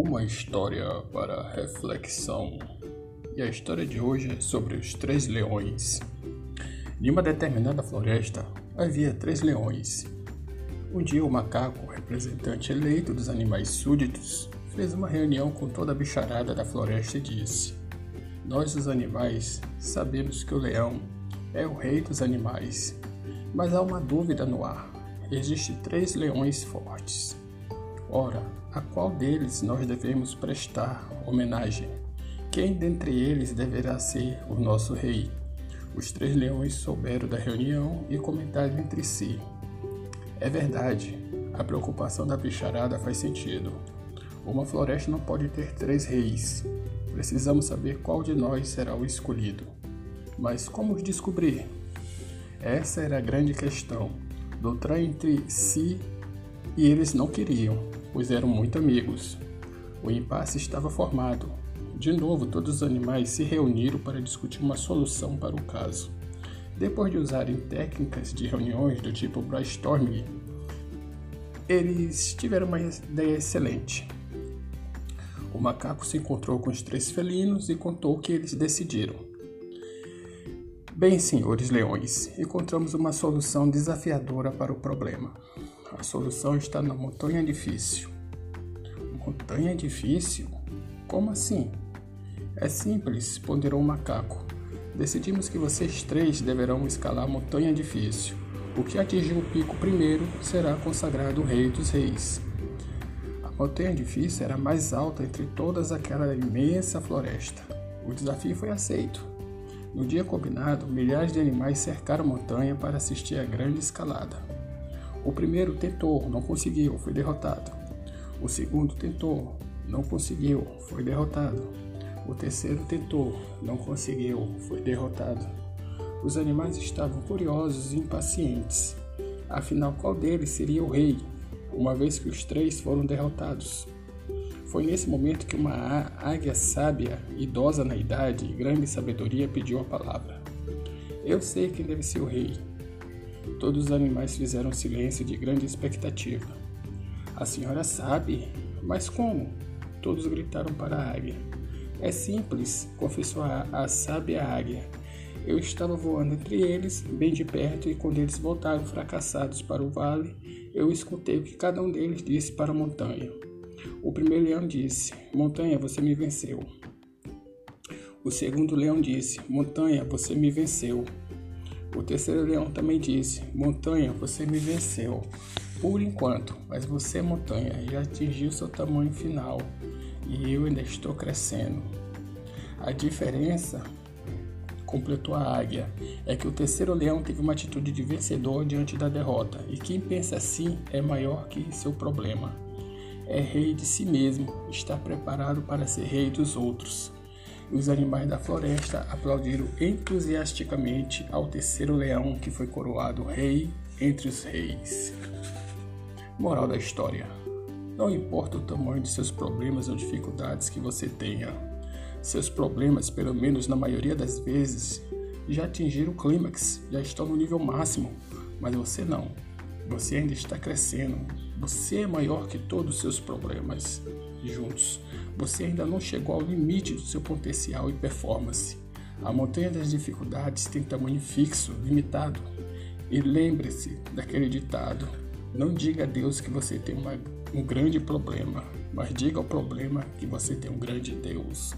Uma história para reflexão. E a história de hoje é sobre os três leões. Em uma determinada floresta havia três leões. Um dia o macaco, representante eleito dos animais súditos, fez uma reunião com toda a bicharada da floresta e disse: Nós, os animais, sabemos que o leão é o rei dos animais, mas há uma dúvida no ar. Existem três leões fortes. Ora, a qual deles nós devemos prestar homenagem? Quem dentre eles deverá ser o nosso rei? Os três leões souberam da reunião e comentaram entre si: É verdade, a preocupação da bicharada faz sentido. Uma floresta não pode ter três reis. Precisamos saber qual de nós será o escolhido. Mas como descobrir? Essa era a grande questão. Lutar entre si e eles não queriam, pois eram muito amigos. O impasse estava formado. De novo, todos os animais se reuniram para discutir uma solução para o caso. Depois de usarem técnicas de reuniões do tipo brainstorming, eles tiveram uma ideia excelente. O macaco se encontrou com os três felinos e contou o que eles decidiram. Bem, senhores leões, encontramos uma solução desafiadora para o problema. A solução está na montanha difícil. Montanha difícil? Como assim? É simples, ponderou o macaco. Decidimos que vocês três deverão escalar a montanha difícil. O que atingir o pico primeiro será consagrado rei dos reis. A montanha difícil era a mais alta entre todas aquela imensa floresta. O desafio foi aceito. No dia combinado, milhares de animais cercaram a montanha para assistir à grande escalada. O primeiro tentou, não conseguiu, foi derrotado. O segundo tentou, não conseguiu, foi derrotado. O terceiro tentou, não conseguiu, foi derrotado. Os animais estavam curiosos e impacientes. Afinal, qual deles seria o rei, uma vez que os três foram derrotados? Foi nesse momento que uma águia sábia, idosa na idade e grande sabedoria, pediu a palavra. Eu sei quem deve ser o rei. Todos os animais fizeram silêncio de grande expectativa. A senhora sabe, mas como? Todos gritaram para a águia. É simples, confessou a, a sábia águia. Eu estava voando entre eles, bem de perto, e quando eles voltaram fracassados para o vale, eu escutei o que cada um deles disse para a montanha. O primeiro leão disse: Montanha, você me venceu. O segundo leão disse: Montanha, você me venceu. O terceiro leão também disse: Montanha, você me venceu. Por enquanto, mas você, montanha, já atingiu seu tamanho final e eu ainda estou crescendo. A diferença, completou a águia, é que o terceiro leão teve uma atitude de vencedor diante da derrota, e quem pensa assim é maior que seu problema. É rei de si mesmo, está preparado para ser rei dos outros. Os animais da floresta aplaudiram entusiasticamente ao terceiro leão que foi coroado rei entre os reis. Moral da história: Não importa o tamanho de seus problemas ou dificuldades que você tenha, seus problemas, pelo menos na maioria das vezes, já atingiram o clímax, já estão no nível máximo, mas você não. Você ainda está crescendo. Você é maior que todos os seus problemas juntos. Você ainda não chegou ao limite do seu potencial e performance. A montanha das dificuldades tem tamanho fixo, limitado. E lembre-se daquele ditado: não diga a Deus que você tem uma, um grande problema, mas diga ao problema que você tem um grande Deus.